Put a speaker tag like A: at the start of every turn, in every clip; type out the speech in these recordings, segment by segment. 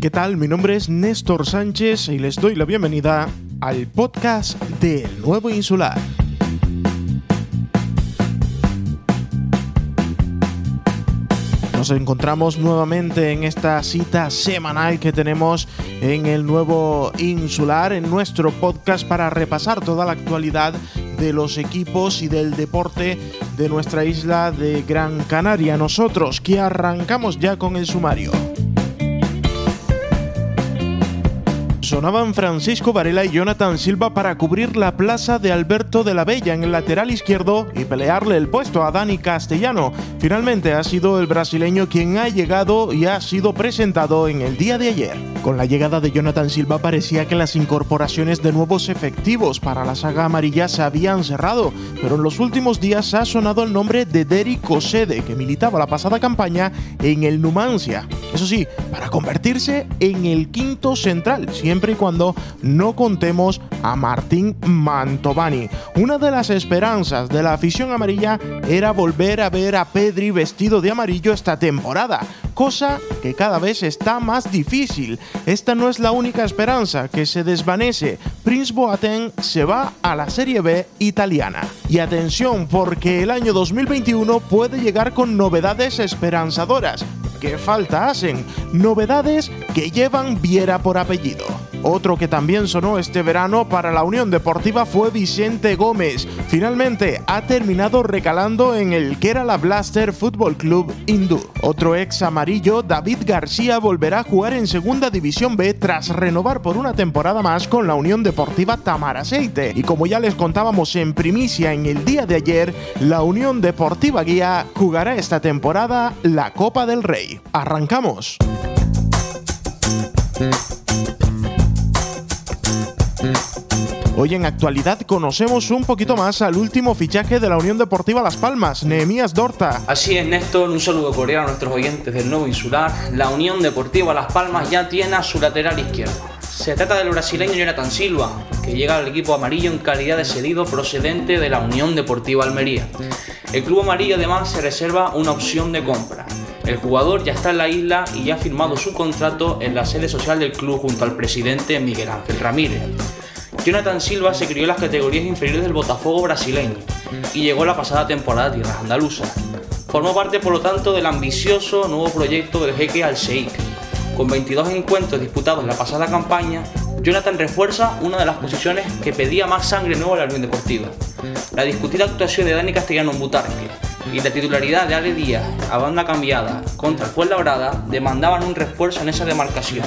A: ¿Qué tal? Mi nombre es Néstor Sánchez y les doy la bienvenida al podcast del Nuevo Insular. Nos encontramos nuevamente en esta cita semanal que tenemos en el nuevo insular, en nuestro podcast para repasar toda la actualidad de los equipos y del deporte de nuestra isla de Gran Canaria. Nosotros que arrancamos ya con el sumario. Sonaban Francisco Varela y Jonathan Silva para cubrir la plaza de Alberto de la Bella en el lateral izquierdo y pelearle el puesto a Dani Castellano. Finalmente ha sido el brasileño quien ha llegado y ha sido presentado en el día de ayer. Con la llegada de Jonathan Silva parecía que las incorporaciones de nuevos efectivos para la saga amarilla se habían cerrado, pero en los últimos días ha sonado el nombre de Derek Osede, que militaba la pasada campaña en el Numancia. Eso sí, para convertirse en el quinto central, siempre y cuando no contemos a Martín Mantovani. Una de las esperanzas de la afición amarilla era volver a ver a Pedri vestido de amarillo esta temporada, cosa que cada vez está más difícil. Esta no es la única esperanza que se desvanece. Prince Boateng se va a la Serie B italiana. Y atención, porque el año 2021 puede llegar con novedades esperanzadoras. ¿Qué falta hacen? Novedades que llevan Viera por apellido. Otro que también sonó este verano para la Unión Deportiva fue Vicente Gómez. Finalmente ha terminado recalando en el que era la Blaster Football Club hindú. Otro ex amarillo, David García, volverá a jugar en Segunda División B tras renovar por una temporada más con la Unión Deportiva Tamaraceite. Y como ya les contábamos en primicia en el día de ayer, la Unión Deportiva Guía jugará esta temporada la Copa del Rey. ¡Arrancamos! Hoy en actualidad conocemos un poquito más al último fichaje de la Unión Deportiva Las Palmas, Nehemías Dorta.
B: Así es, Néstor, un saludo cordial a nuestros oyentes del nuevo insular. La Unión Deportiva Las Palmas ya tiene a su lateral izquierdo. Se trata del brasileño Jonathan Silva, que llega al equipo amarillo en calidad de cedido procedente de la Unión Deportiva Almería. El club amarillo además se reserva una opción de compra. El jugador ya está en la isla y ya ha firmado su contrato en la sede social del club junto al presidente Miguel Ángel Ramírez. Jonathan Silva se crió en las categorías inferiores del Botafogo brasileño y llegó la pasada temporada a tierras andaluzas. Formó parte, por lo tanto, del ambicioso nuevo proyecto del jeque Al. Con 22 encuentros disputados en la pasada campaña, Jonathan refuerza una de las posiciones que pedía más sangre nueva a la Unión Deportiva. La discutida actuación de Dani Castellano en Butarque y la titularidad de Ale Díaz a banda cambiada contra el Fuenlabrada demandaban un refuerzo en esa demarcación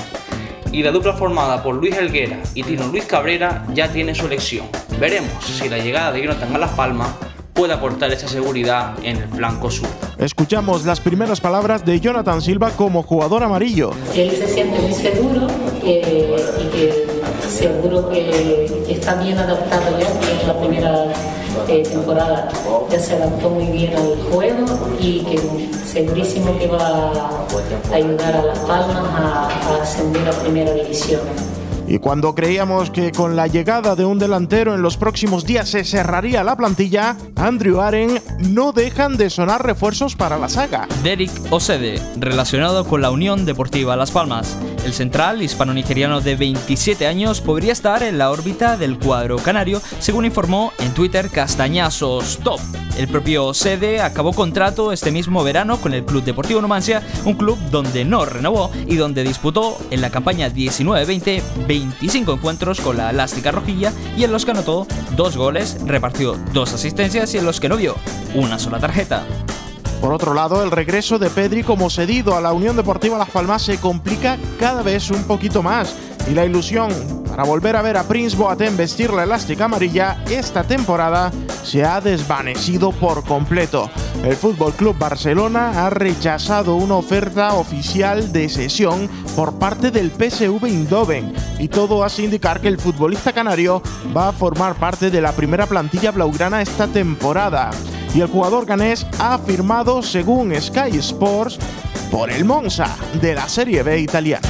B: y la dupla formada por Luis Helguera y Tino Luis Cabrera ya tiene su elección. Veremos si la llegada de Jonathan a Las Palmas puede aportar esa seguridad en el flanco sur.
A: Escuchamos las primeras palabras de Jonathan Silva como jugador amarillo.
C: Él se siente muy seguro eh, y que seguro que está bien adaptado ya, que es la primera eh, temporada ya se adaptó muy bien al juego y que segurísimo que va a ayudar a Las Palmas a ascender a primera división.
A: Y cuando creíamos que con la llegada de un delantero en los próximos días se cerraría la plantilla, Andrew Aren no dejan de sonar refuerzos para la saga.
D: Derek Osede, relacionado con la Unión Deportiva Las Palmas. El central hispano-nigeriano de 27 años podría estar en la órbita del cuadro canario, según informó en Twitter Castañazos Top. El propio Sede acabó contrato este mismo verano con el Club Deportivo Numancia, un club donde no renovó y donde disputó en la campaña 19-20 25 encuentros con la elástica rojilla y en los que anotó dos goles, repartió dos asistencias y en los que no vio una sola tarjeta.
A: Por otro lado, el regreso de Pedri como cedido a la Unión Deportiva Las Palmas se complica cada vez un poquito más y la ilusión para volver a ver a Prince Boateng vestir la elástica amarilla esta temporada se ha desvanecido por completo. El Fútbol Club Barcelona ha rechazado una oferta oficial de sesión por parte del PSV Eindhoven y todo hace indicar que el futbolista canario va a formar parte de la primera plantilla blaugrana esta temporada. Y el jugador ganés ha firmado, según Sky Sports, por el Monza de la Serie B italiana.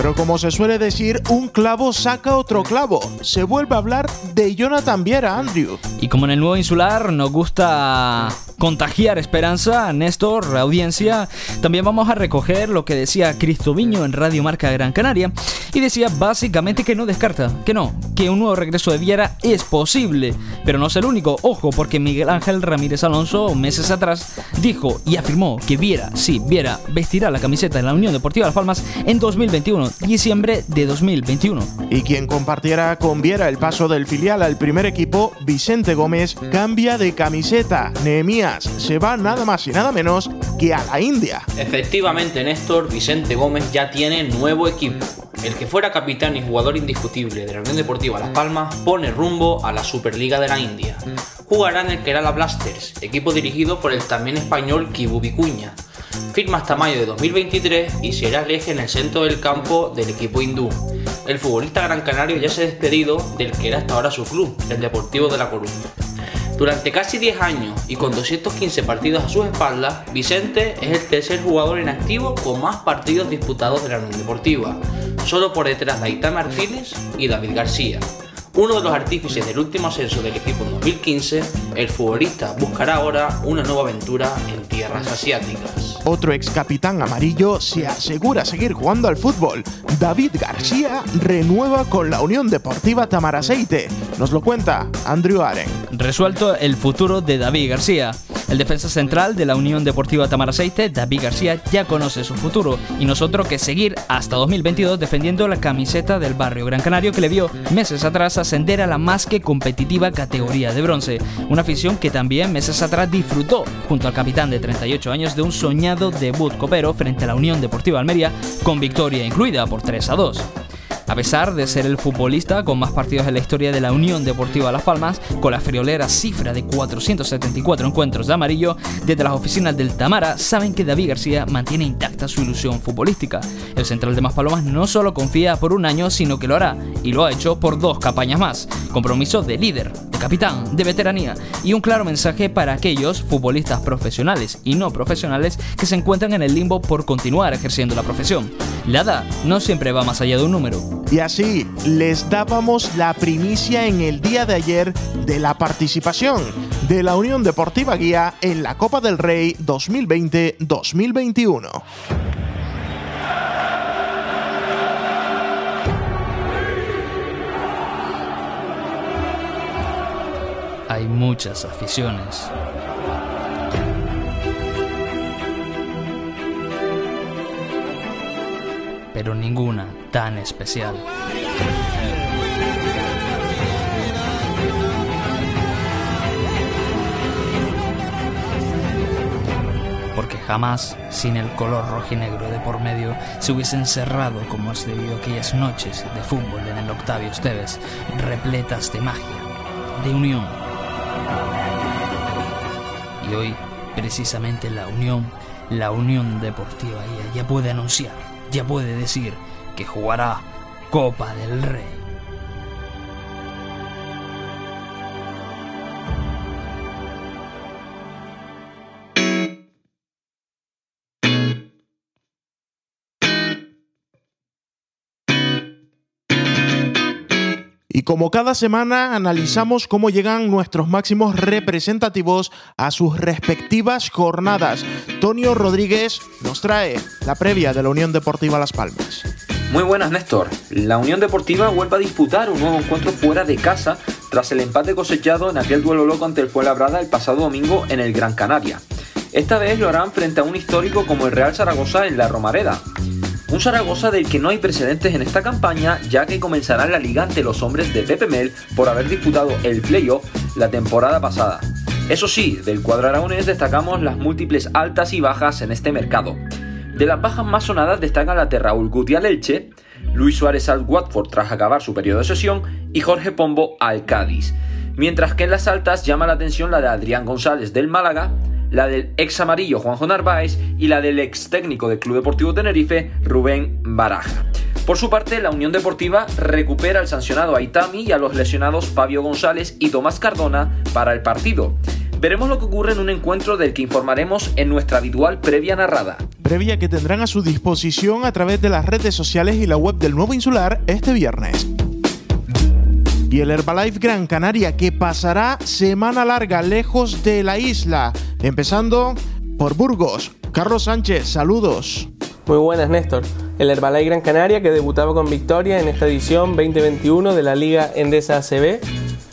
A: Pero como se suele decir, un clavo saca otro clavo. Se vuelve a hablar de Jonathan Viera, Andrew.
D: Y como en el nuevo insular nos gusta contagiar esperanza, Néstor, audiencia, también vamos a recoger lo que decía Viño en Radio Marca Gran Canaria y decía básicamente que no descarta, que no, que un nuevo regreso de Viera es posible, pero no es el único, ojo, porque Miguel Ángel Ramírez Alonso meses atrás dijo y afirmó que Viera, sí, Viera vestirá la camiseta de la Unión Deportiva Las Palmas en 2021, diciembre de 2021.
A: Y quien compartiera con Viera el paso del filial al primer equipo, Vicente Gómez, cambia de camiseta. Se va nada más y nada menos que a la India.
B: Efectivamente, Néstor, Vicente Gómez ya tiene nuevo equipo. El que fuera capitán y jugador indiscutible de la Unión Deportiva Las Palmas pone rumbo a la Superliga de la India. Jugará en el Kerala Blasters, equipo dirigido por el también español Kibu Vicuña. Firma hasta mayo de 2023 y será el eje en el centro del campo del equipo hindú. El futbolista gran canario ya se ha despedido del que era hasta ahora su club, el Deportivo de La Coruña. Durante casi 10 años y con 215 partidos a sus espaldas, Vicente es el tercer jugador en activo con más partidos disputados de la Unión Deportiva, solo por detrás de Aitá Martínez y David García. Uno de los artífices del último ascenso del equipo en 2015, el futbolista buscará ahora una nueva aventura en tierras asiáticas.
A: Otro ex capitán amarillo se asegura seguir jugando al fútbol. David García renueva con la Unión Deportiva Tamaraceite. Nos lo cuenta Andrew Aren.
D: Resuelto el futuro de David García. El defensa central de la Unión Deportiva Tamaraceite, David García, ya conoce su futuro y nosotros que seguir hasta 2022 defendiendo la camiseta del barrio Gran Canario que le vio meses atrás ascender a la más que competitiva categoría de bronce. Una afición que también meses atrás disfrutó junto al capitán de 38 años de un soñado debut copero frente a la Unión Deportiva Almería con victoria incluida por 3 a 2. A pesar de ser el futbolista con más partidos en la historia de la Unión Deportiva Las Palmas, con la friolera cifra de 474 encuentros de amarillo, desde las oficinas del Tamara saben que David García mantiene intacta su ilusión futbolística. El central de Maspalomas no solo confía por un año, sino que lo hará, y lo ha hecho por dos campañas más. Compromiso de líder, de capitán, de veteranía, y un claro mensaje para aquellos futbolistas profesionales y no profesionales que se encuentran en el limbo por continuar ejerciendo la profesión. La edad no siempre va más allá de un número.
A: Y así les dábamos la primicia en el día de ayer de la participación de la Unión Deportiva Guía en la Copa del Rey 2020-2021.
D: Hay muchas aficiones. Pero ninguna tan especial. Porque jamás, sin el color rojinegro de por medio, se hubiese encerrado como has debido aquellas noches de fútbol en el Octavio Esteves, repletas de magia, de unión. Y hoy, precisamente la unión, la unión deportiva ya puede anunciar ya puede decir que jugará Copa del Rey.
A: Y como cada semana analizamos cómo llegan nuestros máximos representativos a sus respectivas jornadas. Tonio Rodríguez nos trae la previa de la Unión Deportiva Las Palmas.
E: Muy buenas Néstor. La Unión Deportiva vuelve a disputar un nuevo encuentro fuera de casa tras el empate cosechado en aquel duelo loco ante el Fuenlabrada el pasado domingo en el Gran Canaria. Esta vez lo harán frente a un histórico como el Real Zaragoza en la Romareda. Un Zaragoza del que no hay precedentes en esta campaña, ya que comenzará la liga ante los hombres de Pepe Mel por haber disputado el playoff la temporada pasada. Eso sí, del cuadro aragonés destacamos las múltiples altas y bajas en este mercado. De las bajas más sonadas destacan la de Raúl Guti al Elche, Luis Suárez al Watford tras acabar su periodo de sesión y Jorge Pombo al Cádiz. Mientras que en las altas llama la atención la de Adrián González del Málaga, la del ex amarillo Juanjo Narváez y la del ex técnico del Club Deportivo Tenerife, Rubén Baraja. Por su parte, la Unión Deportiva recupera al sancionado Aitami y a los lesionados Fabio González y Tomás Cardona para el partido. Veremos lo que ocurre en un encuentro del que informaremos en nuestra habitual previa narrada.
A: Previa que tendrán a su disposición a través de las redes sociales y la web del Nuevo Insular este viernes. Y el Herbalife Gran Canaria que pasará semana larga lejos de la isla, empezando por Burgos. Carlos Sánchez, saludos.
F: Muy buenas, Néstor. El Herbalife Gran Canaria que debutaba con victoria en esta edición 2021 de la Liga Endesa ACB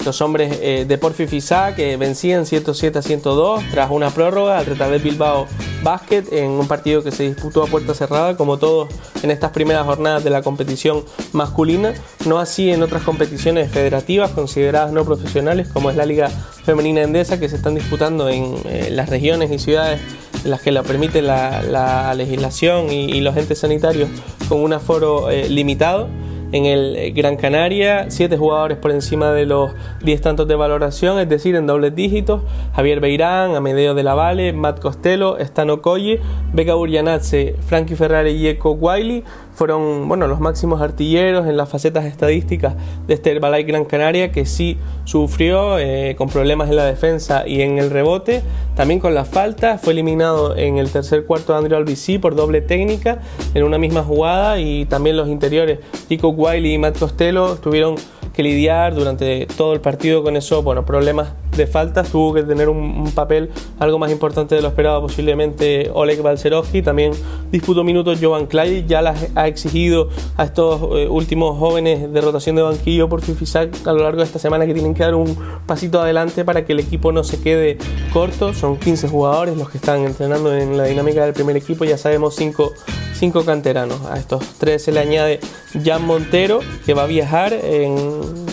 F: los hombres eh, de Porfi Fisá que vencían 107 a 102 tras una prórroga al Retabet Bilbao Basket en un partido que se disputó a puerta cerrada como todos en estas primeras jornadas de la competición masculina, no así en otras competiciones federativas consideradas no profesionales como es la Liga Femenina Endesa que se están disputando en eh, las regiones y ciudades en las que lo permite la, legislación y, los entes sanitarios con un aforo eh, limitado. En el Gran Canaria, 7 jugadores por encima de los 10 tantos de valoración, es decir, en dobles dígitos. Javier Beirán, Amedeo de la Valle, Matt Costello, Stano Colle, Beca Urianatse, Frankie Ferrari y Eco Wiley fueron bueno, los máximos artilleros en las facetas estadísticas de este Herbalife Gran Canaria que sí sufrió eh, con problemas en la defensa y en el rebote, también con la falta, fue eliminado en el tercer cuarto de Andrew Albici por doble técnica en una misma jugada. Y también los interiores Chico Wiley y Matt Costello tuvieron que lidiar durante todo el partido con esos bueno, problemas de faltas. Tuvo que tener un, papel algo más importante de lo esperado posiblemente Oleg Balcerovsky. También disputó minutos Jovan Clay. Ya las ha exigido a estos eh, últimos jóvenes de rotación de banquillo por Fifisac a lo largo de esta semana que tienen que dar un pasito adelante para que el equipo no se quede corto. Son 15 jugadores los que están entrenando en la dinámica del primer equipo. Ya sabemos 5 cinco canteranos. A estos tres se le añade Jan Montero, que va a viajar en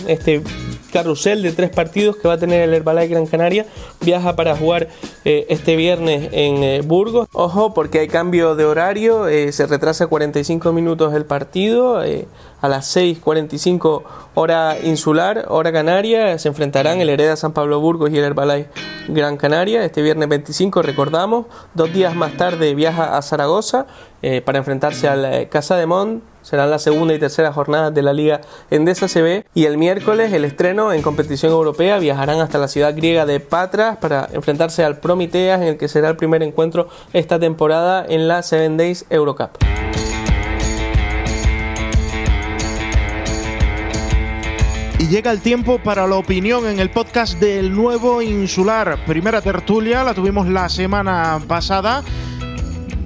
F: este carrusel de tres partidos que va a tener el Herbalife Gran Canaria. Viaja para jugar eh, este viernes en eh, Burgos. Ojo, porque hay cambio de horario, eh, se retrasa 45 minutos el partido. a las 6.45 hora insular, hora canaria, se enfrentarán el Hereda San Pablo Burgos y el Herbalife Gran Canaria. Este viernes 25, recordamos. Dos días más tarde viaja a Zaragoza para enfrentarse al Casa de Mont serán la segunda y tercera jornada de la Liga Endesa CB y el miércoles el estreno en competición europea viajarán hasta la ciudad griega de Patras para enfrentarse al Promiteas en el que será el primer encuentro esta temporada en la Seven Days Eurocup.
A: Y llega el tiempo para la opinión en el podcast del nuevo insular. Primera tertulia, la tuvimos la semana pasada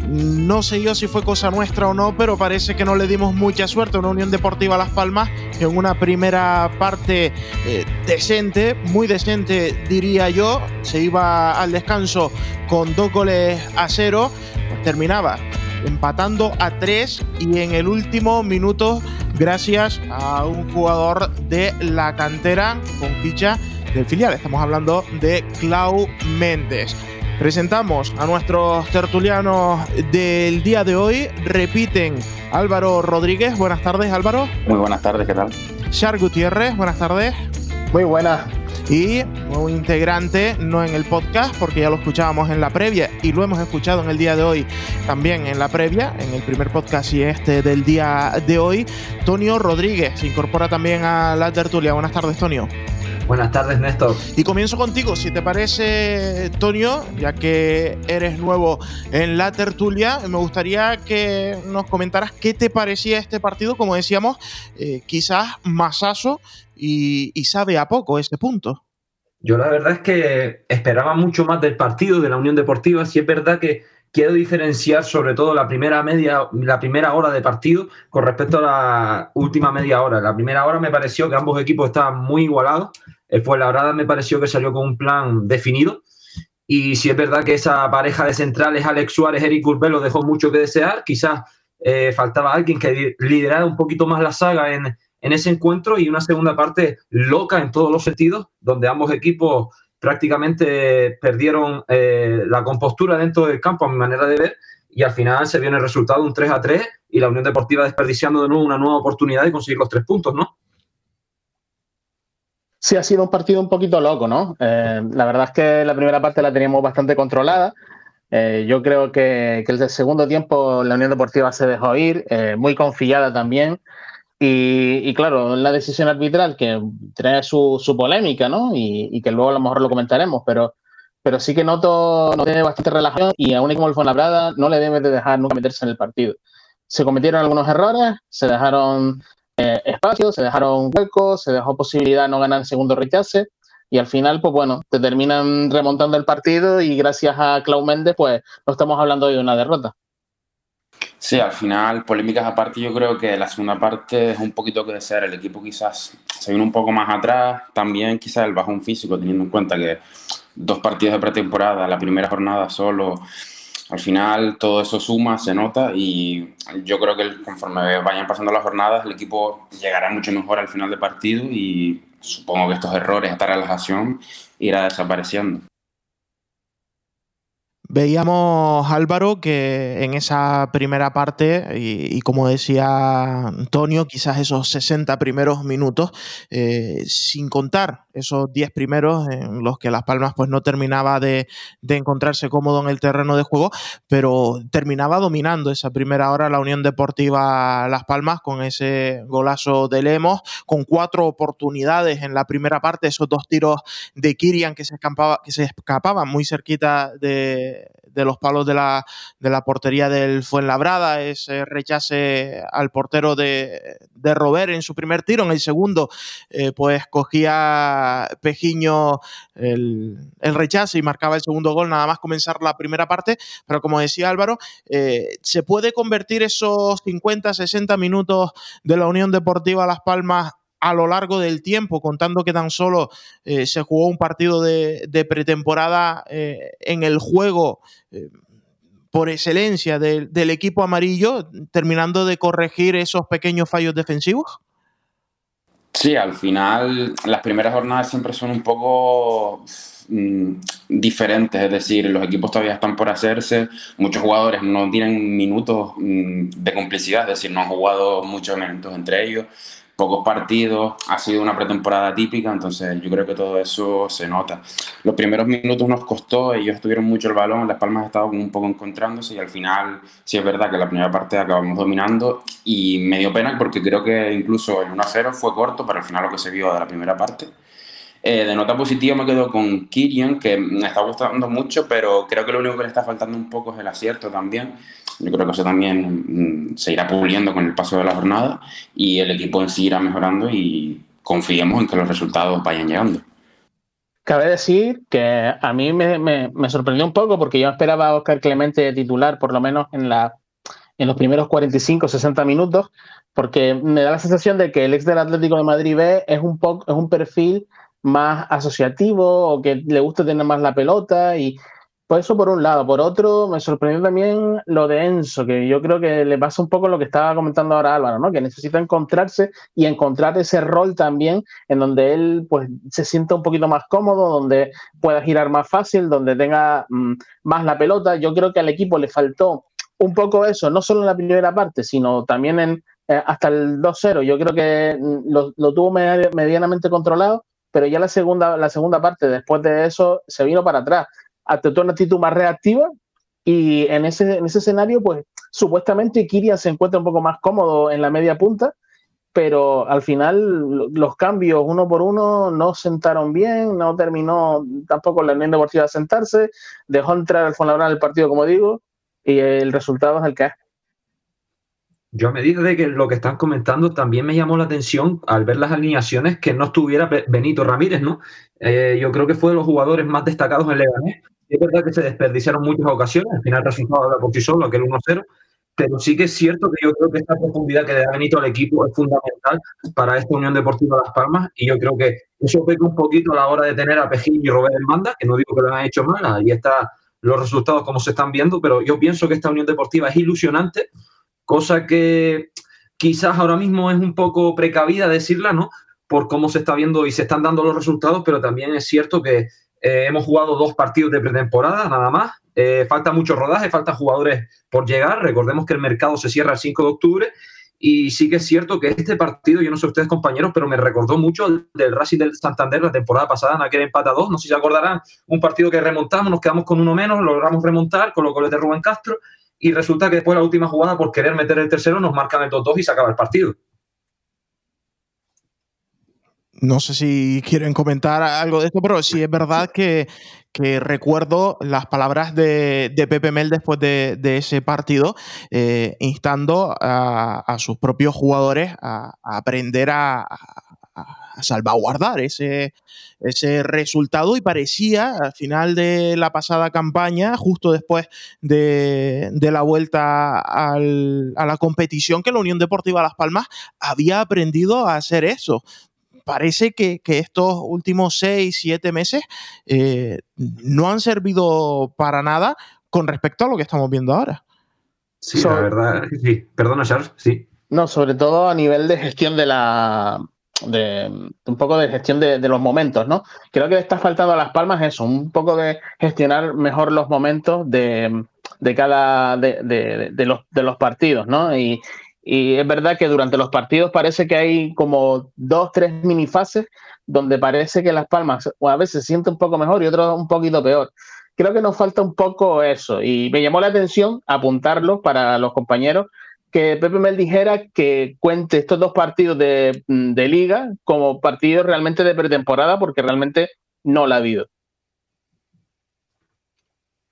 A: no sé yo si fue cosa nuestra o no, pero parece que no le dimos mucha suerte a una Unión Deportiva Las Palmas que en una primera parte eh, decente, muy decente diría yo, se iba al descanso con dos goles a cero, pues terminaba empatando a tres y en el último minuto gracias a un jugador de la cantera con ficha del filial. Estamos hablando de Clau Méndez. Presentamos a nuestros tertulianos del día de hoy. Repiten Álvaro Rodríguez. Buenas tardes, Álvaro.
G: Muy buenas tardes, ¿qué tal?
A: Char Gutiérrez. Buenas tardes.
H: Muy buenas.
A: Y un integrante, no en el podcast, porque ya lo escuchábamos en la previa y lo hemos escuchado en el día de hoy también en la previa, en el primer podcast y este del día de hoy. Tonio Rodríguez se incorpora también a la tertulia. Buenas tardes, Tonio.
E: Buenas tardes, Néstor.
A: Y comienzo contigo, si te parece, Tonio, ya que eres nuevo en la tertulia, me gustaría que nos comentaras qué te parecía este partido, como decíamos, eh, quizás masazo y, y sabe a poco este punto.
E: Yo la verdad es que esperaba mucho más del partido de la Unión Deportiva, si es verdad que quiero diferenciar sobre todo la primera media, la primera hora de partido con respecto a la última media hora. La primera hora me pareció que ambos equipos estaban muy igualados. El Fuenlabrada me pareció que salió con un plan definido. Y si es verdad que esa pareja de centrales, Alex Suárez, Eric Urbelo, dejó mucho que desear, quizás eh, faltaba alguien que liderara un poquito más la saga en, ese encuentro y una segunda parte loca en todos los sentidos, donde ambos equipos prácticamente perdieron eh, la compostura dentro del campo, a mi manera de ver, y al final se vio en el resultado un 3 a 3 y la Unión Deportiva desperdiciando de nuevo una nueva oportunidad de conseguir los tres puntos, ¿no?
H: Sí, ha sido un partido un poquito loco, ¿no? Eh, la verdad es que la primera parte la teníamos bastante controlada. Eh, yo creo que, que, el segundo tiempo la Unión Deportiva se dejó ir, eh, muy confiada también. Y, y, claro, la decisión arbitral que trae su, su polémica, ¿no? Y, que luego a lo mejor lo comentaremos, pero, pero sí que noto, noté bastante relajación y a un equipo como el Fuenlabrada no le debe de dejar nunca meterse en el partido. Se cometieron algunos errores, se dejaron eh, espacio, se dejaron huecos, se dejó posibilidad de no ganar el segundo rechace y al final, pues bueno, te terminan remontando el partido y gracias a Clau Méndez, pues no estamos hablando de una derrota.
G: Sí, al final, polémicas aparte, yo creo que la segunda parte es un poquito que ser. El equipo quizás se vino un poco más atrás. También quizás el bajón físico, teniendo en cuenta que dos partidos de pretemporada, la primera jornada solo, al final todo eso suma, se nota y yo creo que conforme vayan pasando las jornadas, el equipo llegará mucho mejor al final del partido y supongo que estos errores, esta relajación irá desapareciendo.
A: Veíamos, Álvaro, que en esa primera parte, y, como decía Antonio, quizás esos 60 primeros minutos, eh, sin contar esos 10 primeros en los que Las Palmas pues, no terminaba de, encontrarse cómodo en el terreno de juego, pero terminaba dominando esa primera hora la Unión Deportiva Las Palmas con ese golazo de Lemos, con cuatro oportunidades en la primera parte, esos dos tiros de Kirian que se, escapaba, que se escapaban muy cerquita de de, los palos de la, de la, portería del Fuenlabrada, ese rechace al portero de, de Robert en su primer tiro, en el segundo eh, pues cogía Pejiño el, rechace y marcaba el segundo gol nada más comenzar la primera parte, pero como decía Álvaro, eh, se puede convertir esos 50, 60 minutos de la Unión Deportiva Las Palmas a lo largo del tiempo, contando que tan solo eh, se jugó un partido de, pretemporada eh, en el juego eh, por excelencia del equipo amarillo, terminando de corregir esos pequeños fallos defensivos?
G: Sí, al final las primeras jornadas siempre son un poco mm, diferentes, es decir, los equipos todavía están por hacerse, muchos jugadores no tienen minutos mm, de complicidad, es decir, no han jugado muchos minutos entre ellos pocos partidos, ha sido una pretemporada típica, entonces yo creo que todo eso se nota. Los primeros minutos nos costó, ellos estuvieron mucho el balón, Las Palmas estaban un poco encontrándose y al final sí es verdad que la primera parte acabamos dominando y me dio pena porque creo que incluso el 1-0 fue corto, pero al final lo que se vio de la primera parte. Eh, de nota positiva me quedo con Kirian, que me está gustando mucho, pero creo que lo único que le está faltando un poco es el acierto también. Yo creo que eso también mm, se irá puliendo con el paso de la jornada y el equipo en sí irá mejorando y confiemos en que los resultados vayan llegando.
H: Cabe decir que a mí me, sorprendió un poco porque yo esperaba a Oscar Clemente titular por lo menos en, la, en los primeros 45 60 minutos porque me da la sensación de que el ex del Atlético de Madrid B es un, poco, es un perfil más asociativo o que le gusta tener más la pelota y pues eso por un lado. Por otro, me sorprendió también lo de Enzo, que yo creo que le pasa un poco lo que estaba comentando ahora Álvaro, ¿no? Que necesita encontrarse y encontrar ese rol también en donde él pues se sienta un poquito más cómodo, donde pueda girar más fácil, donde tenga mm, más la pelota. Yo creo que al equipo le faltó un poco eso, no solo en la primera parte, sino también en eh, hasta el 2-0. Yo creo que mm, lo, lo tuvo medianamente controlado, pero ya la segunda, la segunda parte, después de eso, se vino para atrás adoptó una actitud más reactiva y en ese, en ese escenario, pues supuestamente Kirian se encuentra un poco más cómodo en la media punta, pero al final los cambios uno por uno no sentaron bien, no terminó tampoco la Unión Deportiva a sentarse, dejó entrar al Fuenlabrada el partido, como digo, y el resultado es el que es.
E: Yo a medida de que lo que están comentando también me llamó la atención al ver las alineaciones que no estuviera Benito Ramírez, ¿no? Eh, yo creo que fue de los jugadores más destacados en Leganés es verdad que se desperdiciaron muchas ocasiones, al final resultado de por sí solo, aquel 1-0, pero sí que es cierto que yo creo que esta profundidad que le da Benito al equipo es fundamental para esta Unión Deportiva Las Palmas y yo creo que eso peca un poquito a la hora de tener a Pejín y Robert Manda, que no digo que lo han hecho mal, ahí están los resultados como se están viendo, pero yo pienso que esta Unión Deportiva es ilusionante, cosa que quizás ahora mismo es un poco precavida decirla, ¿no? Por cómo se está viendo y se están dando los resultados, pero también es cierto que eh, hemos jugado dos partidos de pretemporada, nada más. Eh, falta mucho rodaje, falta jugadores por llegar. Recordemos que el mercado se cierra el 5 de octubre. Y sí que es cierto que este partido, yo no sé ustedes compañeros, pero me recordó mucho del Racing del Santander la temporada pasada en aquel empate dos. No sé si se acordarán, un partido que remontamos, nos quedamos con uno menos, logramos remontar con los goles de Rubén Castro. Y resulta que después la última jugada, por querer meter el tercero, nos marcan el 2-2 y se acaba el partido.
A: No sé si quieren comentar algo de esto, pero sí es verdad que, recuerdo las palabras de, Pepe Mel después de, ese partido, eh, instando a, sus propios jugadores a, aprender a, salvaguardar ese, ese resultado y parecía al final de la pasada campaña, justo después de, la vuelta a la competición, que la Unión Deportiva Las Palmas había aprendido a hacer eso parece que, estos últimos seis, siete meses eh, no han servido para nada con respecto a lo que estamos viendo ahora.
E: Sí, la verdad, sí. Perdona, Charles, sí.
H: No, sobre todo a nivel de gestión de la. De, un poco de gestión de, los momentos, ¿no? Creo que le está faltando a Las Palmas eso, un poco de gestionar mejor los momentos de, cada de, los, de los partidos, ¿no? Y, y es verdad que durante los partidos parece que hay como dos, tres minifases donde parece que Las Palmas a veces se siente un poco mejor y otro un poquito peor. Creo que nos falta un poco eso y me llamó la atención apuntarlo para los compañeros que Pepe Mel dijera que cuente estos dos partidos de, de liga como partidos realmente de pretemporada porque realmente no la ha habido.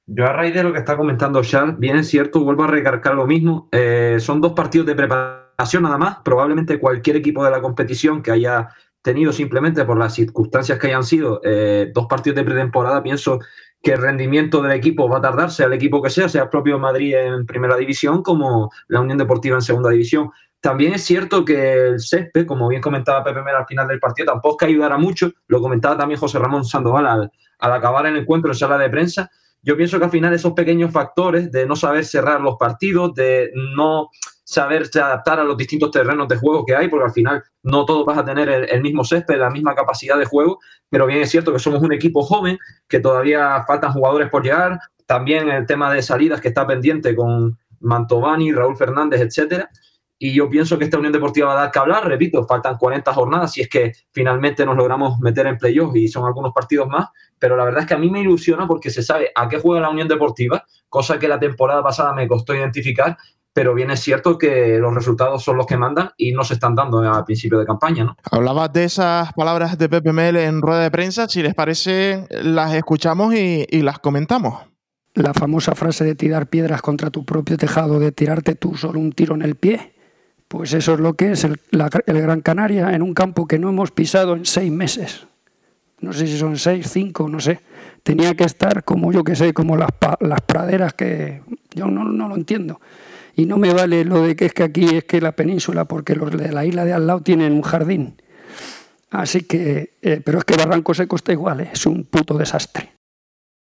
E: Yo a raíz de lo que está comentando Charles, bien es cierto, vuelvo a recargar lo mismo. Eh, son dos partidos de preparación nada más. Probablemente cualquier equipo de la competición que haya tenido simplemente por las circunstancias que hayan sido eh, dos partidos de pretemporada, pienso que el rendimiento del equipo va a tardar, sea el equipo que sea, sea el propio Madrid en primera división como la Unión Deportiva en segunda división. También es cierto que el césped, como bien comentaba Pepe Mera al final del partido, tampoco que ayudara mucho, lo comentaba también José Ramón Sandoval al, al acabar el encuentro en sala de prensa, yo pienso que al final esos pequeños factores de no saber cerrar los partidos, de no saberse adaptar a los distintos terrenos de juego que hay, porque al final no todos vas a tener el, mismo césped, la misma capacidad de juego, pero bien es cierto que somos un equipo joven, que todavía faltan jugadores por llegar, también el tema de salidas que está pendiente con Mantovani, Raúl Fernández, etcétera. Y yo pienso que esta Unión Deportiva va a dar que hablar, repito, faltan 40 jornadas si es que finalmente nos logramos meter en playoff y son algunos partidos más, pero la verdad es que a mí me ilusiona porque se sabe a qué juega la Unión Deportiva, cosa que la temporada pasada me costó identificar, pero bien es cierto que los resultados son los que mandan y no se están dando al principio de campaña. ¿no?
A: Hablabas de esas palabras de Pepe Mel en rueda de prensa, si les parece, las escuchamos y, las comentamos.
I: La famosa frase de tirar piedras contra tu propio tejado, de tirarte tú solo un tiro en el pie, pues eso es lo que es el Gran Canaria en un campo que no hemos pisado en seis meses no sé si son seis, cinco, no sé. Tenía que estar como yo que sé, como las, las praderas que yo no, no, lo entiendo. Y no me vale lo de que es que aquí es que la península, porque los de la isla de al lado tienen un jardín. Así que, eh, pero es que Barranco Seco está igual, ¿eh? es un puto desastre.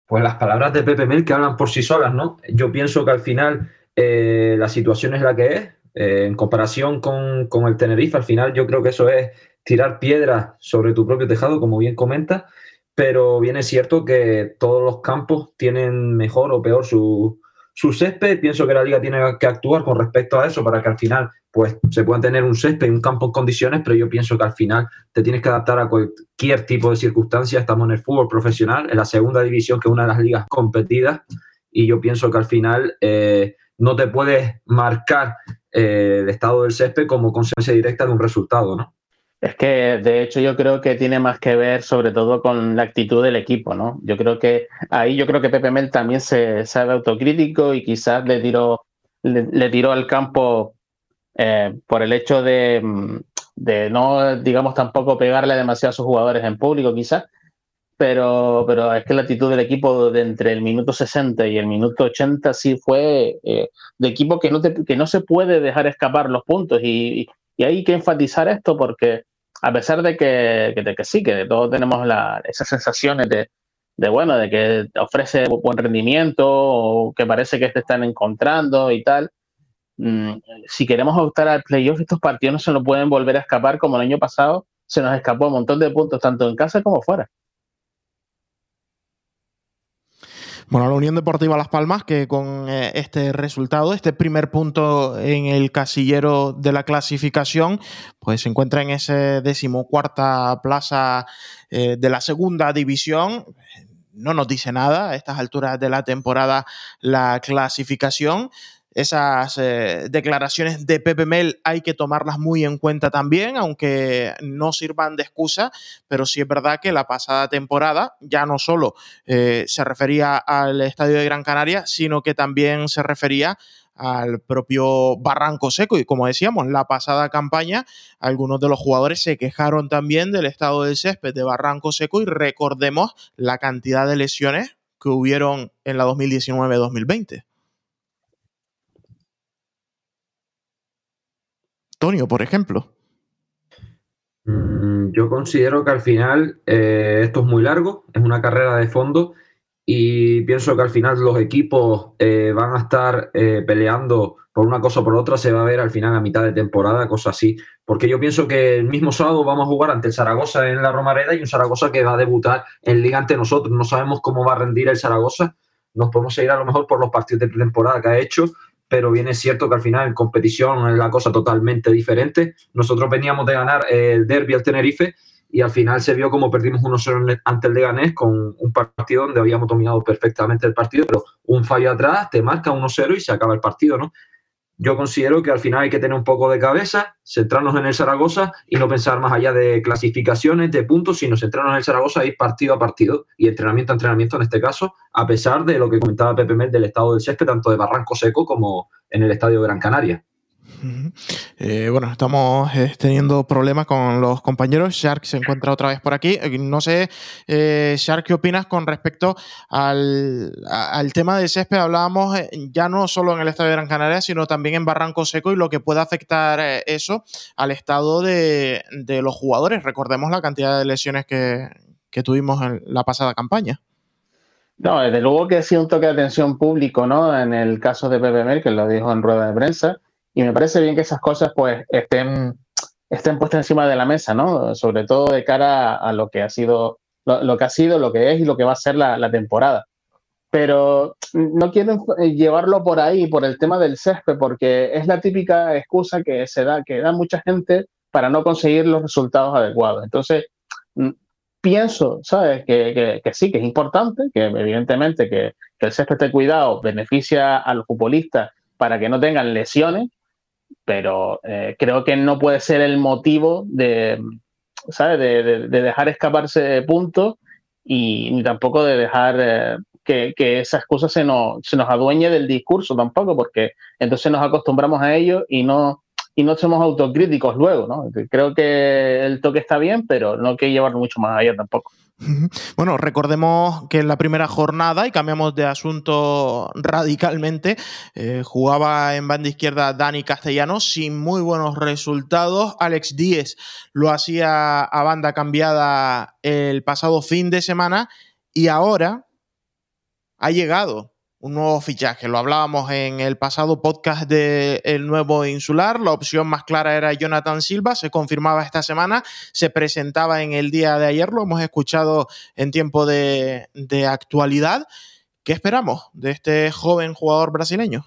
E: Pues las palabras de Pepe Mel que hablan por sí solas, ¿no? Yo pienso que al final eh, la situación es la que es. en comparación con, con el Tenerife, al final yo creo que eso es tirar piedras sobre tu propio tejado, como bien comenta, pero bien es cierto que todos los campos tienen mejor o peor su, su césped. Pienso que la liga tiene que actuar con respecto a eso para que al final pues, se pueda tener un césped y un campo en condiciones, pero yo pienso que al final te tienes que adaptar a cualquier tipo de circunstancia. Estamos en el fútbol profesional, en la segunda división, que es una de las ligas competidas, y yo pienso que al final eh, no te puedes marcar eh, el estado del césped como consecuencia directa de un resultado, ¿no?
H: Es que de hecho yo creo que tiene más que ver sobre todo con la actitud del equipo, ¿no? Yo creo que ahí yo creo que Pepe Mel también se sabe autocrítico y quizás le tiró, le, tiró al campo eh, por el hecho de, de, no, digamos, tampoco pegarle demasiado a sus jugadores en público, quizás. Pero, pero es que la actitud del equipo de entre el minuto 60 y el minuto 80 sí fue eh, de equipo que no, que no se puede dejar escapar los puntos. Y, y hay que enfatizar esto porque a pesar de que, que sí, que todos tenemos esas sensaciones de, bueno, de que ofrece buen rendimiento o que parece que te están encontrando y tal. Mm, si queremos optar al playoff, estos partidos no se nos pueden volver a escapar como el año pasado se nos escapó un montón de puntos, tanto en casa como fuera.
A: Bueno, la Unión Deportiva Las Palmas, que con eh, este resultado, este primer punto en el casillero de la clasificación, pues se encuentra en ese decimocuarta plaza eh, de la segunda división. No nos dice nada a estas alturas de la temporada la clasificación. Esas eh, declaraciones de Pepe Mel hay que tomarlas muy en cuenta también, aunque no sirvan de excusa, pero sí es verdad que la pasada temporada ya no solo eh, se refería al estadio de Gran Canaria, sino que también se refería al propio Barranco Seco. Y como decíamos, la pasada campaña, algunos de los jugadores se quejaron también del estado del césped de Barranco Seco y recordemos la cantidad de lesiones que hubieron en la 2019-2020. Antonio, por ejemplo.
E: Mm, yo considero que al final eh, esto es muy largo, es una carrera de fondo y pienso que al final los equipos eh, van a estar eh, peleando por una cosa o por otra, se va a ver al final a mitad de temporada, cosas así. Porque yo pienso que el mismo sábado vamos a jugar ante el Zaragoza en la Romareda y un Zaragoza que va a debutar en Liga ante nosotros. No sabemos cómo va a rendir el Zaragoza. Nos podemos seguir a lo mejor por los partidos de pretemporada que ha hecho, pero bien es cierto que al final en competición es la cosa totalmente diferente. Nosotros veníamos de ganar el derby al Tenerife y al final se vio como perdimos 1-0 ante el Leganés con un partido donde habíamos dominado perfectamente el partido, pero un fallo atrás te marca 1-0 y se acaba el partido, ¿no? Yo considero que al final hay que tener un poco de cabeza, centrarnos en el Zaragoza y no pensar más allá de clasificaciones, de puntos, sino centrarnos en el Zaragoza y ir partido a partido y entrenamiento a entrenamiento en este caso, a pesar de lo que comentaba Pepe Mel del estado del césped, tanto de Barranco Seco como en el estadio de Gran Canaria.
A: Eh, bueno, estamos eh, teniendo problemas con los compañeros. Shark se encuentra otra vez por aquí. Eh, no sé, Shark, ¿qué opinas con respecto al, tema de césped? Hablábamos ya no solo en el estadio de Gran Canaria, sino también en Barranco Seco y lo que puede afectar eso al estado de, los jugadores. Recordemos la cantidad de lesiones que, tuvimos en la pasada campaña.
H: No, desde luego que ha sido un toque de atención público, ¿no? En el caso de Pepe que lo dijo en rueda de prensa. Y me parece bien que esas cosas pues estén, estén puestas encima de la mesa, ¿no? Sobre todo de cara a, lo que ha sido, lo, que ha sido, lo que es y lo que va a ser la, temporada. Pero no quiero llevarlo por ahí, por el tema del césped, porque es la típica excusa que se da, que da mucha gente para no conseguir los resultados adecuados. Entonces, mm, pienso, ¿sabes? Que, que, sí, que es importante, que evidentemente que, que el césped esté cuidado beneficia a los futbolistas para que no tengan lesiones, pero eh, creo que no puede ser el motivo de, ¿sabes? De, dejar escaparse puntos y ni tampoco de dejar eh, que, que, esa excusa se nos, se nos adueñe del discurso tampoco, porque entonces nos acostumbramos a ello y no, y no somos autocríticos luego, ¿no? Creo que el toque está bien, pero no hay que llevarlo mucho más allá tampoco.
A: Bueno, recordemos que en la primera jornada, y cambiamos de asunto radicalmente, eh, jugaba en banda izquierda Dani Castellano sin muy buenos resultados. Alex Díez lo hacía a banda cambiada el pasado fin de semana y ahora ha llegado un nuevo fichaje. Lo hablábamos en el pasado podcast de El Nuevo Insular. La opción más clara era Jonathan Silva. Se confirmaba esta semana. Se presentaba en el día de ayer. Lo hemos escuchado en tiempo de, actualidad. ¿Qué esperamos de este joven jugador brasileño?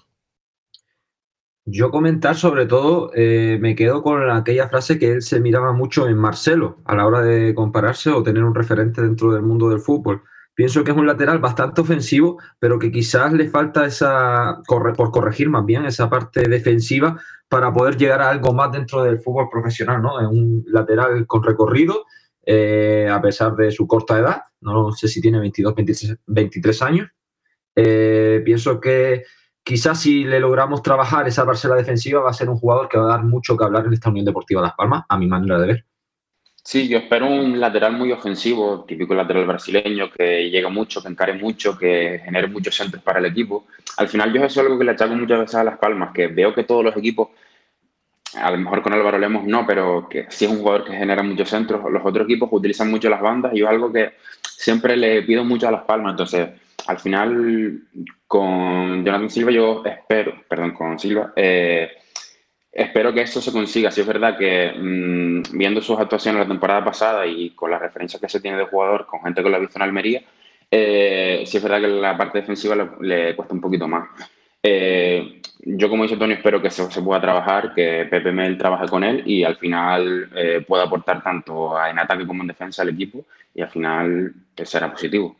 E: Yo comentar sobre todo, eh, me quedo con aquella frase que él se miraba mucho en Marcelo a la hora de compararse o tener un referente dentro del mundo del fútbol Pienso que es un lateral bastante ofensivo, pero que quizás le falta esa, por corregir más bien, esa parte defensiva para poder llegar a algo más dentro del fútbol profesional, ¿no? Es un lateral con recorrido, eh, a pesar de su corta edad, no sé si tiene 22, 23, años. Eh, pienso que quizás si le logramos trabajar esa parcela defensiva va a ser un jugador que va a dar mucho que hablar en esta Unión Deportiva Las Palmas, a mi manera de ver.
G: Sí, yo espero un lateral muy ofensivo, típico lateral brasileño, que llegue mucho, que encare mucho, que genere muchos centros para el equipo. Al final yo eso es algo que le achaco muchas veces a Las Palmas, que veo que todos los equipos, a lo mejor con Álvaro Lemos no, pero que sí es un jugador que genera muchos centros, los otros equipos utilizan mucho las bandas y es algo que siempre le pido mucho a Las Palmas. Entonces, al final, con Jonathan Silva yo espero, perdón, con Silva, eh, espero que esto se consiga. Si es verdad que mm, viendo sus actuaciones la temporada pasada y con las referencias que se tiene de jugador, con gente que lo ha visto en Almería, eh, sí es verdad que la parte defensiva le, cuesta un poquito más. Eh, yo, como dice Antonio, espero que se, pueda trabajar, que Pepe Mel trabaje con él y al final eh, pueda aportar tanto en ataque como en defensa al equipo y al final será positivo.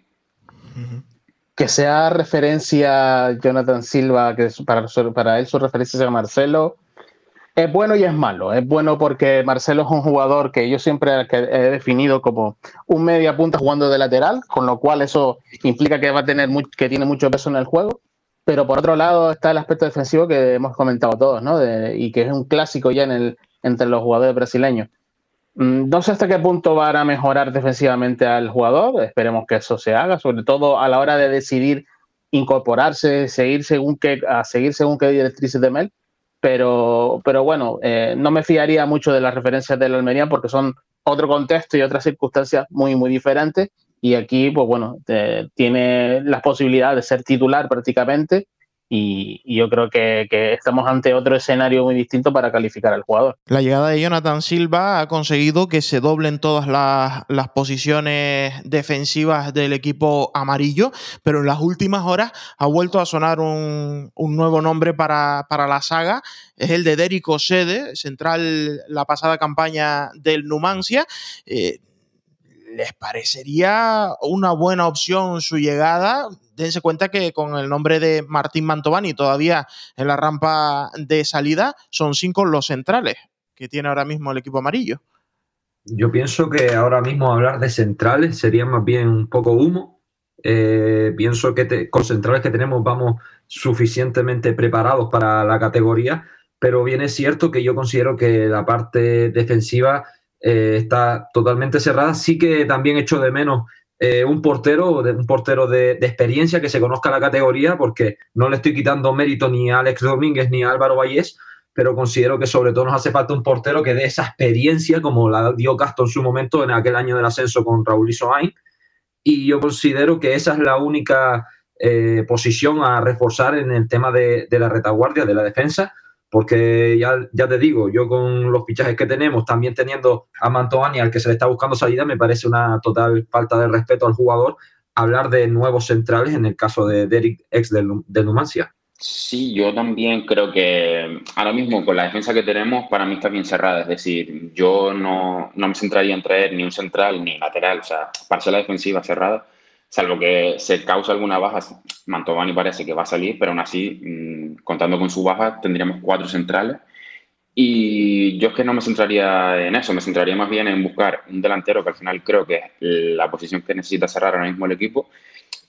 H: que sea referencia Jonathan Silva, que para él su referencia sea Marcelo, es bueno y es malo. Es bueno porque Marcelo es un jugador que yo siempre he definido como un media punta jugando de lateral, con lo cual eso implica que va a tener que tiene mucho peso en el juego. Pero por otro lado está el aspecto defensivo que hemos comentado todos, ¿no? y que es un clásico ya en el, entre los jugadores brasileños. Mm, no sé hasta qué punto van a mejorar defensivamente al jugador, esperemos que eso se haga, sobre todo a la hora de decidir incorporarse, seguir según qué, a seguir según qué directrices de Mel, pero, pero bueno, eh, no me fiaría mucho de las referencias de la Almería porque son otro contexto y otras circunstancias muy, muy diferentes. Y aquí, pues bueno, eh, tiene las posibilidades de ser titular prácticamente y, yo creo que, estamos ante otro escenario muy distinto para calificar al jugador.
A: La llegada de Jonathan Silva ha conseguido que se doblen todas las, posiciones defensivas del equipo amarillo, pero en las últimas horas ha vuelto a sonar un, nuevo nombre para, la saga. Es el de Derico Sede, central la pasada campaña del Numancia. Eh, ¿Les parecería una buena opción su llegada? dense cuenta que con el nombre de Martín Mantovani todavía en la rampa de salida son cinco los centrales que tiene ahora mismo el equipo amarillo.
E: Yo pienso que ahora mismo hablar de centrales sería más bien un poco humo. Eh, pienso que con centrales que tenemos vamos suficientemente preparados para la categoría, pero bien es cierto que yo considero que la parte defensiva eh, está totalmente cerrada. Sí que también echo de menos eh, un portero, un portero de, experiencia que se conozca la categoría, porque no le estoy quitando mérito ni a Alex Domínguez ni a Álvaro Vallés, pero considero que sobre todo nos hace falta un portero que dé esa experiencia, como la dio Castro en su momento en aquel año del ascenso con Raúl Isoain. Y yo considero que esa es la única eh, posición a reforzar en el tema de la retaguardia, de la defensa porque ya, ya te digo, yo con los fichajes que tenemos, también teniendo a Mantovani al que se le está buscando salida, me parece una total falta de respeto al jugador hablar de nuevos centrales en el caso de Derek ex del, Numancia.
G: Sí, yo también creo que ahora mismo con la defensa que tenemos, para mí está bien cerrada. Es decir, yo no, no me centraría en traer ni un central ni lateral, o sea, parcela defensiva cerrada salvo que se causa alguna baja, Mantovani parece que va a salir, pero aún así, mm, contando con su baja, tendríamos cuatro centrales. Y yo es que no me centraría en eso, me centraría más bien en buscar un delantero, que al final creo que es la posición que necesita cerrar ahora mismo el equipo,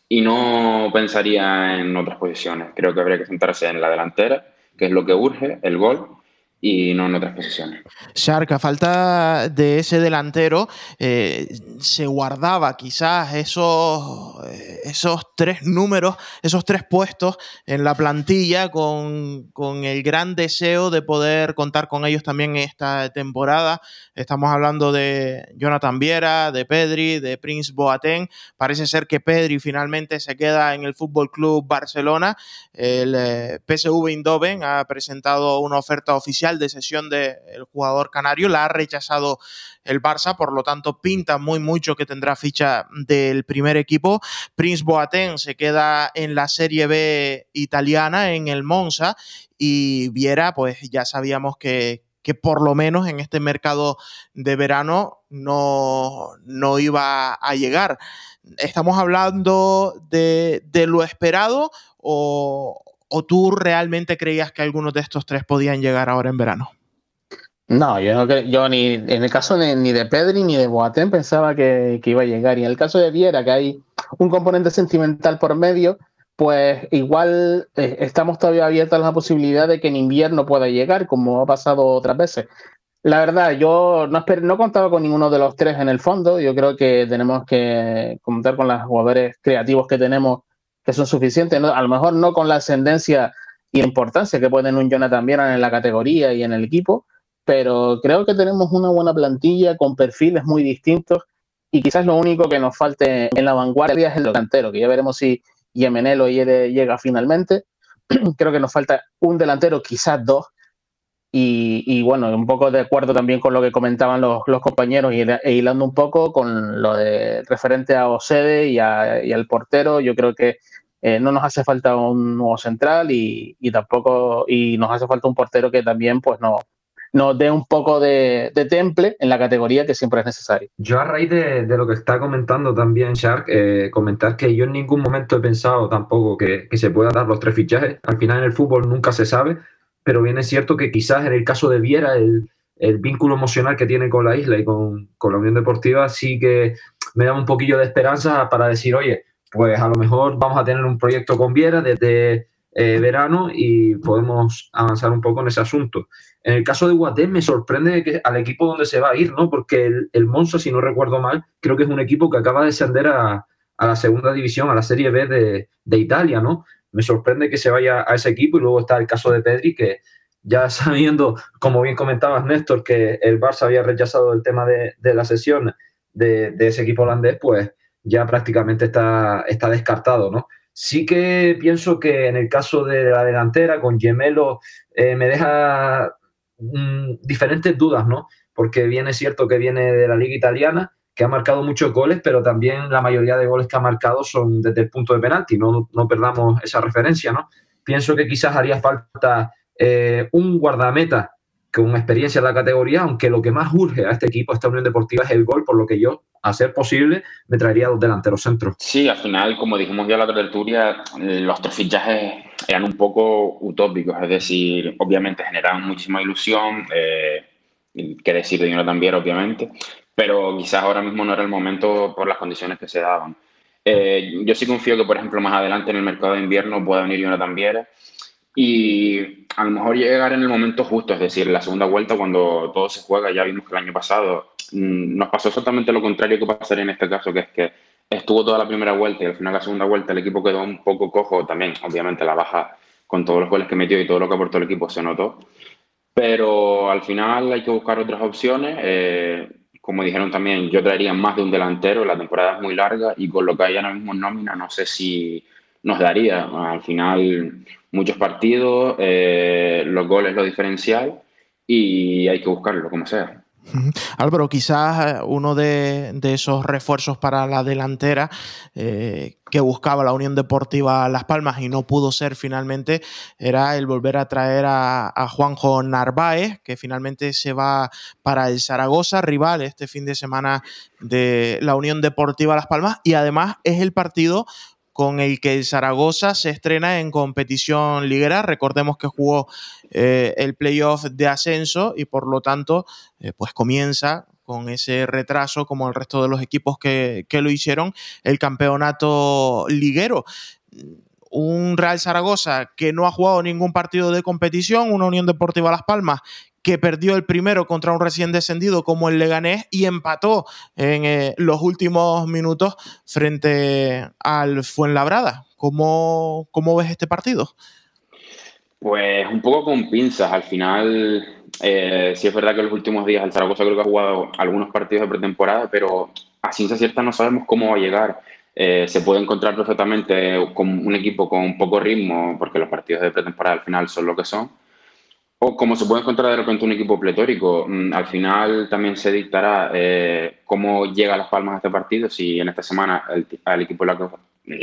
G: y no pensaría en otras posiciones. Creo que habría que centrarse en la delantera, que es lo que urge, el gol, y no en otras posiciones.
A: Shark, a falta de ese delantero, eh, se guardaba quizás esos, eh, esos tres números, esos tres puestos en la plantilla con, con, el gran deseo de poder contar con ellos también esta temporada. Estamos hablando de Jonathan Viera, de Pedri, de Prince Boateng. Parece ser que Pedri finalmente se queda en el Fútbol Club Barcelona. El eh, PSV Eindhoven ha presentado una oferta oficial de sesión del jugador canario, la ha rechazado el Barça, por lo tanto pinta muy mucho que tendrá ficha del primer equipo. Prince Boateng se queda en la Serie B italiana, en el Monza, y Viera, pues ya sabíamos que, que por lo menos en este mercado de verano no, no iba a llegar. ¿Estamos hablando de, de lo esperado o, ¿O tú realmente creías que algunos de estos tres podían llegar ahora en verano?
H: No, yo, no yo ni en el caso ni de Pedri ni de Boateng pensaba que, iba a llegar. Y en el caso de Viera, que hay un componente sentimental por medio, pues igual eh, estamos todavía abiertos a la posibilidad de que en invierno pueda llegar, como ha pasado otras veces. La verdad, yo no, no contaba con ninguno de los tres en el fondo. Yo creo que tenemos que contar con los jugadores creativos que tenemos que son suficientes, a lo mejor no con la ascendencia y importancia que pueden un Jonathan Viera en la categoría y en el equipo, pero creo que tenemos una buena plantilla con perfiles muy distintos y quizás lo único que nos falte en la vanguardia es el delantero, que ya veremos si Yemenelo llega finalmente. creo que nos falta un delantero, quizás dos, y, bueno, un poco de acuerdo también con lo que comentaban los, compañeros y, e hilando un poco con lo de referente a Osede y, al portero, yo creo que eh, no nos hace falta un nuevo central y, tampoco y nos hace falta un portero que también pues no, nos dé un poco de, temple en la categoría que siempre es necesario.
E: Yo a raíz de, lo que está comentando también Shark, eh, comentar que yo en ningún momento he pensado tampoco que, se puedan dar los tres fichajes. Al final en el fútbol nunca se sabe, pero bien es cierto que quizás en el caso de Viera el, vínculo emocional que tiene con la isla y con, con la Unión Deportiva sí que me da un poquillo de esperanza para decir, oye, pues a lo mejor vamos a tener un proyecto con Viera desde eh, verano y podemos avanzar un poco en ese asunto. En el caso de Guatem me sorprende que al equipo donde se va a ir, ¿no? Porque el, el Monza, si no recuerdo mal, creo que es un equipo que acaba de descender a, la segunda división, a la Serie B de, de, Italia, ¿no? Me sorprende que se vaya a ese equipo y luego está el caso de Pedri, que ya sabiendo, como bien comentabas, Néstor, que el Barça había rechazado el tema de, de la sesión de, de, ese equipo holandés, pues ya prácticamente está, está descartado, ¿no? Sí que pienso que en el caso de la delantera, con Gemelo, eh, me deja mm, diferentes dudas, ¿no? Porque viene cierto que viene de la liga italiana, que ha marcado muchos goles, pero también la mayoría de goles que ha marcado son desde el punto de penalti, no, no perdamos esa referencia, ¿no? Pienso que quizás haría falta eh, un guardameta con experiencia en la categoría, aunque lo que más urge a este equipo, a esta Unión Deportiva, es el gol, por lo que yo, a ser posible, me traería dos delanteros centros.
G: Sí, al final, como dijimos ya en la tertulia, los tres fichajes eran un poco utópicos, es decir, obviamente generaban muchísima ilusión, eh, qué decir de Jonathan Viera, obviamente, pero quizás ahora mismo no era el momento por las condiciones que se daban. Eh, yo sí confío que, por ejemplo, más adelante en el mercado de invierno pueda venir Jonathan Viera y a lo mejor llegar en el momento justo, es decir, la segunda vuelta cuando todo se juega, ya vimos que el año pasado mm, nos pasó exactamente lo contrario que pasar en este caso, que es que estuvo toda la primera vuelta y al final la segunda vuelta el equipo quedó un poco cojo también, obviamente la baja con todos los goles que metió y todo lo que aportó el equipo se notó, pero al final hay que buscar otras opciones. Eh, como dijeron también, yo traería más de un delantero, la temporada es muy larga y con lo que hay ahora mismo en nómina no sé si nos daría. Al final muchos partidos, eh, los goles lo diferencial y hay que buscarlo como sea.
A: Álvaro, quizás eh, uno de, esos refuerzos para la delantera eh, que buscaba la Unión Deportiva Las Palmas y no pudo ser finalmente era el volver a traer a, a, Juanjo Narváez, que finalmente se va para el Zaragoza, rival este fin de semana de la Unión Deportiva Las Palmas, y además es el partido con el que el Zaragoza se estrena en competición liguera. Recordemos que jugó eh, el playoff de ascenso y por lo tanto eh, pues comienza con ese retraso como el resto de los equipos que, que lo hicieron el campeonato liguero un Real Zaragoza que no ha jugado ningún partido de competición, una Unión Deportiva Las Palmas que perdió el primero contra un recién descendido como el Leganés y empató en eh, los últimos minutos frente al Fuenlabrada. ¿Cómo, ¿Cómo ves este partido?
G: Pues un poco con pinzas. Al final, eh, sí es verdad que en los últimos días el Zaragoza creo que ha jugado algunos partidos de pretemporada, pero a ciencia cierta no sabemos cómo va a llegar. Eh, se puede encontrar perfectamente con un equipo con poco ritmo, porque los partidos de pretemporada al final son lo que son o como se puede encontrar de repente un equipo pletórico, mm, al final también se dictará eh, cómo llega Las Palmas a este partido, si en esta semana el, al equipo le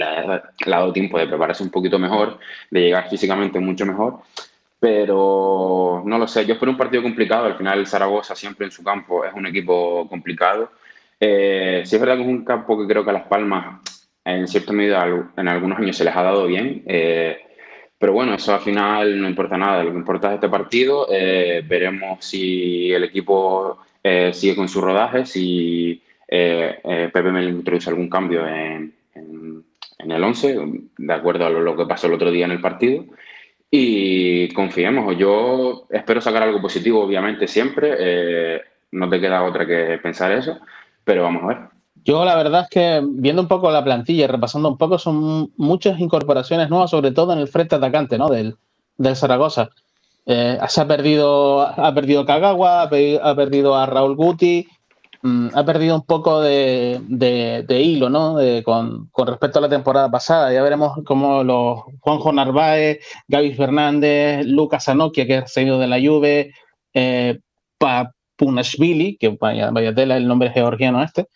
G: ha, dado tiempo de prepararse un poquito mejor, de llegar físicamente mucho mejor, pero no lo sé, yo espero un partido complicado, al final el Zaragoza siempre en su campo es un equipo complicado. Eh, sí es verdad que es un campo que creo que a Las Palmas en cierta medida en algunos años se les ha dado bien. Eh, pero bueno, eso al final no importa nada. Lo que importa es este partido. Eh, veremos si el equipo eh, sigue con su rodaje, si eh, Pepe me introduce algún cambio en, el 11, de acuerdo a lo, que pasó el otro día en el partido. Y confiemos. Yo espero sacar algo positivo, obviamente, siempre. no te queda otra que pensar eso, pero vamos a ver.
H: Yo la verdad es que viendo un poco la plantilla y repasando un poco, son muchas incorporaciones nuevas, sobre todo en el frente atacante ¿no? del, del Zaragoza. Eh, se ha perdido, ha perdido Kagawa, ha, perdido a Raúl Guti, mm, ha perdido un poco de, de, hilo ¿no? con, con, respecto a la temporada pasada. Ya veremos cómo los Juanjo Narváez, Gaby Fernández, Lucas Anokia, que ha salido de la Juve, eh, Punashvili, que vaya, vaya tela el nombre georgiano este,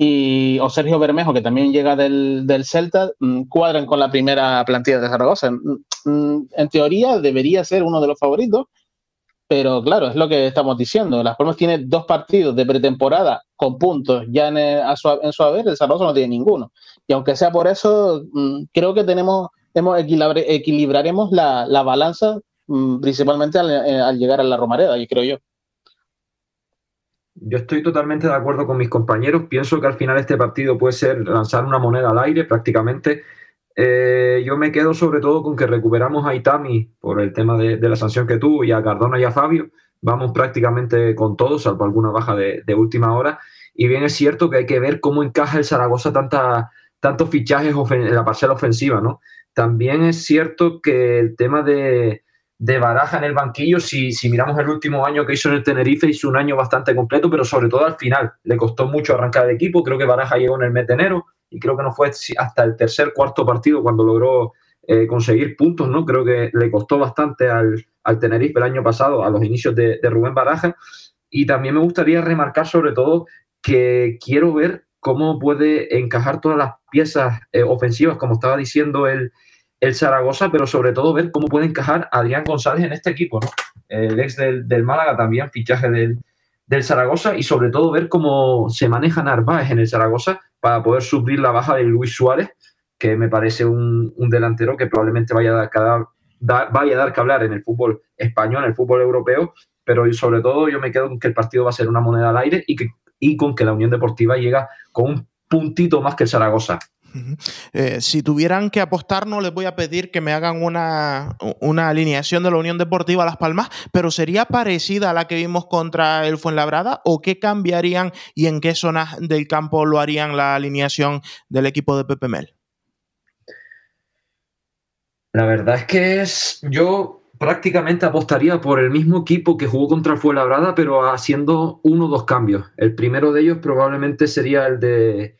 H: y, o Sergio Bermejo, que también llega del, del, Celta, mm, cuadran con la primera plantilla de Zaragoza. Mm, mm, en teoría debería ser uno de los favoritos, pero claro, es lo que estamos diciendo. Las Palmas tiene dos partidos de pretemporada con puntos ya en, en su haber, el Zaragoza no tiene ninguno. Y aunque sea por eso, creo que tenemos, hemos equilibraremos la, la balanza principalmente al, eh, al, llegar a la Romareda, y creo yo.
E: Yo estoy totalmente de acuerdo con mis compañeros. Pienso que al final este partido puede ser lanzar una moneda al aire prácticamente eh, yo me quedo sobre todo con que recuperamos a Itami por el tema de, la sanción que tuvo y a Cardona y a Fabio. Vamos prácticamente con todos, salvo alguna baja de, última hora. Y bien es cierto que hay que ver cómo encaja el Zaragoza tanta, tantos fichajes en la parcela ofensiva, ¿no? También es cierto que el tema de, de Baraja en el banquillo, si, si, miramos el último año que hizo en el Tenerife, hizo un año bastante completo, pero sobre todo al final. Le costó mucho arrancar el equipo. Creo que Baraja llegó en el mes de enero y creo que no fue hasta el tercer, cuarto partido cuando logró eh, conseguir puntos, ¿no? Creo que le costó bastante al, al Tenerife el año pasado, a los inicios de, Rubén Baraja. Y también me gustaría remarcar sobre todo que quiero ver cómo puede encajar todas las piezas eh, ofensivas, como estaba diciendo el, el Zaragoza, pero sobre todo ver cómo puede encajar Adrián González en este equipo, ¿no? El ex del, del Málaga también, fichaje del, del Zaragoza, y sobre todo ver cómo se maneja Narváez en el Zaragoza, para poder suplir la baja de Luis Suárez, que me parece un, delantero que probablemente vaya a, dar, vaya a dar que hablar en el fútbol español, en el fútbol europeo, pero sobre todo yo me quedo con que el partido va a ser una moneda al aire y, que, y con que la Unión Deportiva llega con un puntito más que el Zaragoza.
A: Eh, si tuvieran que apostar, no les voy a pedir que me hagan una, una, alineación de la Unión Deportiva Las Palmas, pero ¿sería parecida a la que vimos contra el Fuenlabrada? ¿O qué cambiarían y en qué zonas del campo lo harían la alineación del equipo de Pepe Mel?
E: La verdad es que es, yo prácticamente apostaría por el mismo equipo que jugó contra el Fuenlabrada, pero haciendo uno o dos cambios. El primero de ellos probablemente sería el de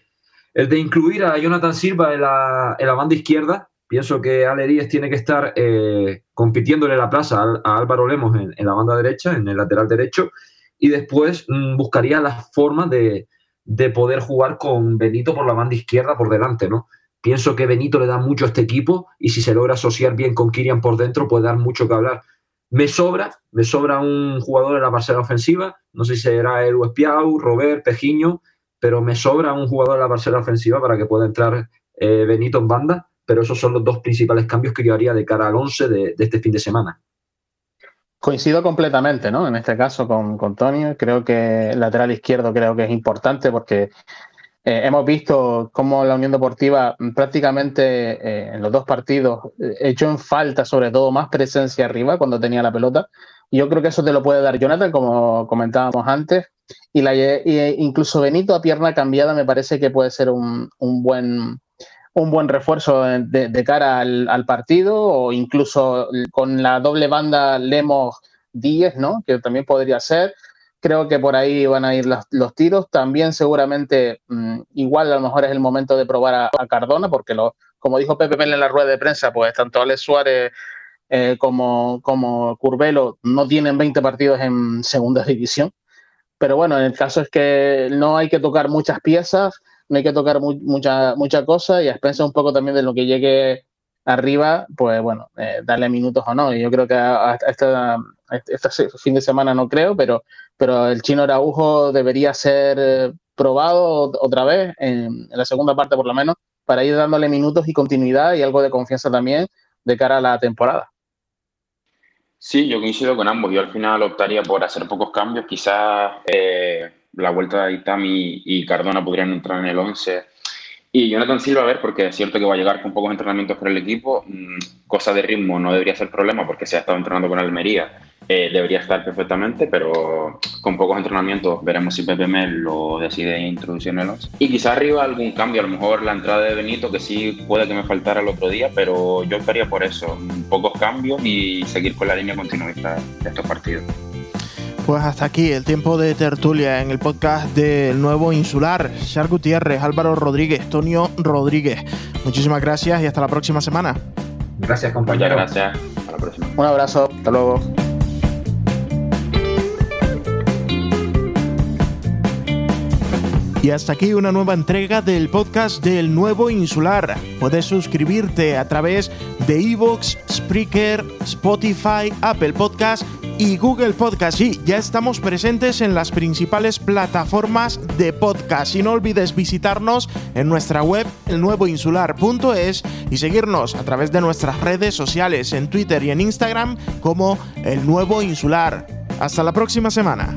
E: el de incluir a Jonathan Silva en la, en la banda izquierda, pienso que Aleríes tiene que estar eh, compitiéndole la plaza a, Álvaro Lemos en, la banda derecha, en el lateral derecho, y después mm, buscaría la forma de, de, poder jugar con Benito por la banda izquierda por delante, ¿no? Pienso que Benito le da mucho a este equipo y si se logra asociar bien con Kirian por dentro puede dar mucho que hablar. Me sobra, me sobra un jugador en la parcela ofensiva, no sé si será el Espiau, Robert, Pejiño, pero me sobra un jugador en la parcela ofensiva para que pueda entrar eh, Benito en banda, pero esos son los dos principales cambios que yo haría de cara al 11 de, este fin de semana.
H: Coincido completamente, ¿no? En este caso con, con Tony, creo que lateral izquierdo creo que es importante porque eh, hemos visto cómo la Unión Deportiva prácticamente eh, en los dos partidos echó en falta sobre todo más presencia arriba cuando tenía la pelota. Yo creo que eso te lo puede dar Jonathan, como comentábamos antes, y, la, incluso Benito a pierna cambiada me parece que puede ser un, buen, refuerzo de, cara al, partido o incluso con la doble banda Lemos 10, ¿no? Que también podría ser. Creo que por ahí van a ir los, los tiros. También seguramente mm, igual a lo mejor es el momento de probar a, Cardona porque lo, como dijo Pepe Mel en la rueda de prensa, pues tanto Alex Suárez eh, como, como Curvelo no tienen 20 partidos en segunda división. Pero bueno, el caso es que no hay que tocar muchas piezas, no hay que tocar mucha, mucha cosa y a expensas un poco también de lo que llegue arriba, pues bueno, eh, darle minutos o no. Y yo creo que este, fin de semana no creo, pero, pero el chino Araujo debería ser eh, probado otra vez, en, la segunda parte por lo menos, para ir dándole minutos y continuidad y algo de confianza también de cara a la temporada.
G: Sí, yo coincido con ambos. Yo al final optaría por hacer pocos cambios. Quizás eh, la vuelta de Itami y Cardona podrían entrar en el 11. Y Jonathan Silva, a ver, porque es cierto que va a llegar con pocos entrenamientos por el equipo. Mm, cosa de ritmo no debería ser problema porque se ha estado entrenando con Almería eh, debería estar perfectamente, pero con pocos entrenamientos veremos si Pepe Mel lo decide introducir en el 11. Y quizá arriba algún cambio, a lo mejor la entrada de Benito, que sí puede que me faltara el otro día, pero yo estaría por eso, pocos cambios y seguir con la línea continuista de estos partidos.
A: Pues hasta aquí el tiempo de tertulia en el podcast del nuevo Insular. Char Gutiérrez, Álvaro Rodríguez, Tonio Rodríguez. Muchísimas gracias y hasta la próxima semana.
E: Gracias, compañero.
G: Muchas gracias. Hasta la próxima.
H: Un abrazo. Hasta luego.
A: Y hasta aquí una nueva entrega del podcast del Nuevo Insular. Puedes suscribirte a través de Evox, Spreaker, Spotify, Apple Podcast y Google Podcast. Y ya estamos presentes en las principales plataformas de podcast. Y no olvides visitarnos en nuestra web, elnuevoinsular.es, y seguirnos a través de nuestras redes sociales en Twitter y en Instagram como El Nuevo Insular. Hasta la próxima semana.